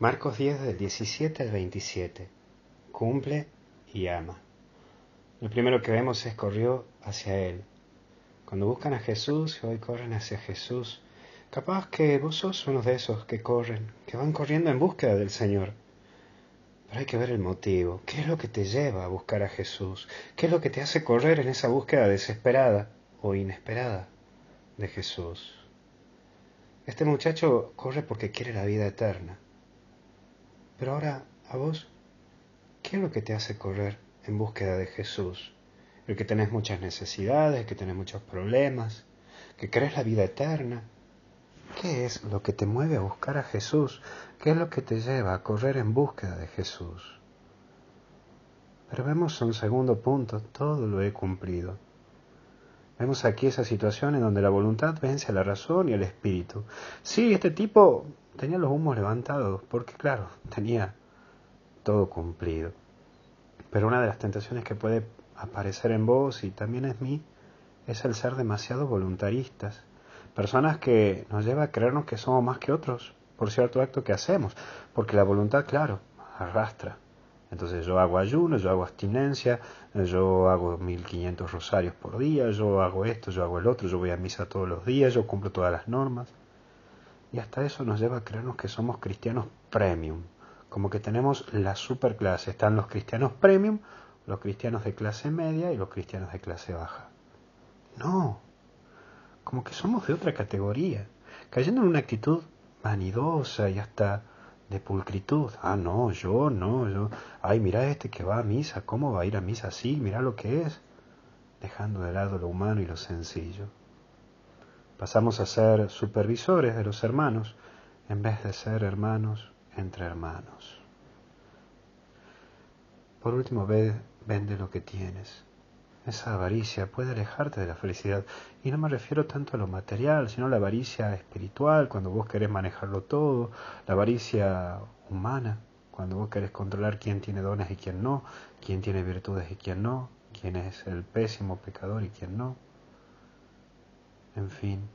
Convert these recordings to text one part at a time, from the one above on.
Marcos 10 del 17 al 27. Cumple y ama. Lo primero que vemos es corrió hacia Él. Cuando buscan a Jesús hoy corren hacia Jesús, capaz que vos sos uno de esos que corren, que van corriendo en búsqueda del Señor. Pero hay que ver el motivo. ¿Qué es lo que te lleva a buscar a Jesús? ¿Qué es lo que te hace correr en esa búsqueda desesperada o inesperada de Jesús? Este muchacho corre porque quiere la vida eterna. Pero ahora, a vos, ¿qué es lo que te hace correr en búsqueda de Jesús? El que tenés muchas necesidades, que tenés muchos problemas, que crees la vida eterna. ¿Qué es lo que te mueve a buscar a Jesús? ¿Qué es lo que te lleva a correr en búsqueda de Jesús? Pero vemos un segundo punto, todo lo he cumplido. Vemos aquí esa situación en donde la voluntad vence a la razón y al espíritu. Sí, este tipo tenía los humos levantados, porque claro, tenía todo cumplido. Pero una de las tentaciones que puede aparecer en vos y también en mí es el ser demasiado voluntaristas. Personas que nos lleva a creernos que somos más que otros por cierto acto que hacemos, porque la voluntad, claro, arrastra. Entonces yo hago ayuno, yo hago abstinencia, yo hago 1500 rosarios por día, yo hago esto, yo hago el otro, yo voy a misa todos los días, yo cumplo todas las normas. Y hasta eso nos lleva a creernos que somos cristianos premium, como que tenemos la superclase. Están los cristianos premium, los cristianos de clase media y los cristianos de clase baja. No, como que somos de otra categoría, cayendo en una actitud vanidosa y hasta de pulcritud. Ah, no, yo no, yo. Ay, mira este que va a misa, ¿cómo va a ir a misa así? Mira lo que es. Dejando de lado lo humano y lo sencillo. Pasamos a ser supervisores de los hermanos en vez de ser hermanos entre hermanos. Por último, ve, vende lo que tienes. Esa avaricia puede alejarte de la felicidad. Y no me refiero tanto a lo material, sino a la avaricia espiritual, cuando vos querés manejarlo todo, la avaricia humana, cuando vos querés controlar quién tiene dones y quién no, quién tiene virtudes y quién no, quién es el pésimo pecador y quién no. En fin,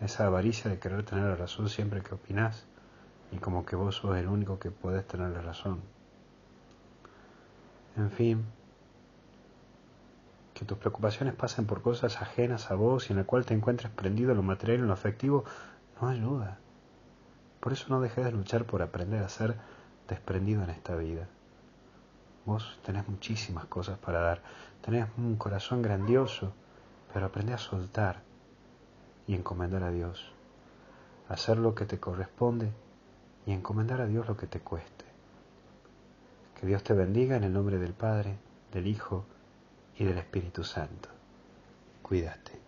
esa avaricia de querer tener la razón siempre que opinás y como que vos sos el único que podés tener la razón. En fin, que tus preocupaciones pasen por cosas ajenas a vos y en la cual te encuentres prendido en lo material y lo afectivo, no ayuda. Por eso no dejes de luchar por aprender a ser desprendido en esta vida. Vos tenés muchísimas cosas para dar, tenés un corazón grandioso, pero aprende a soltar y encomendar a Dios, hacer lo que te corresponde y encomendar a Dios lo que te cueste. Que Dios te bendiga en el nombre del Padre, del Hijo y del Espíritu Santo. Cuídate.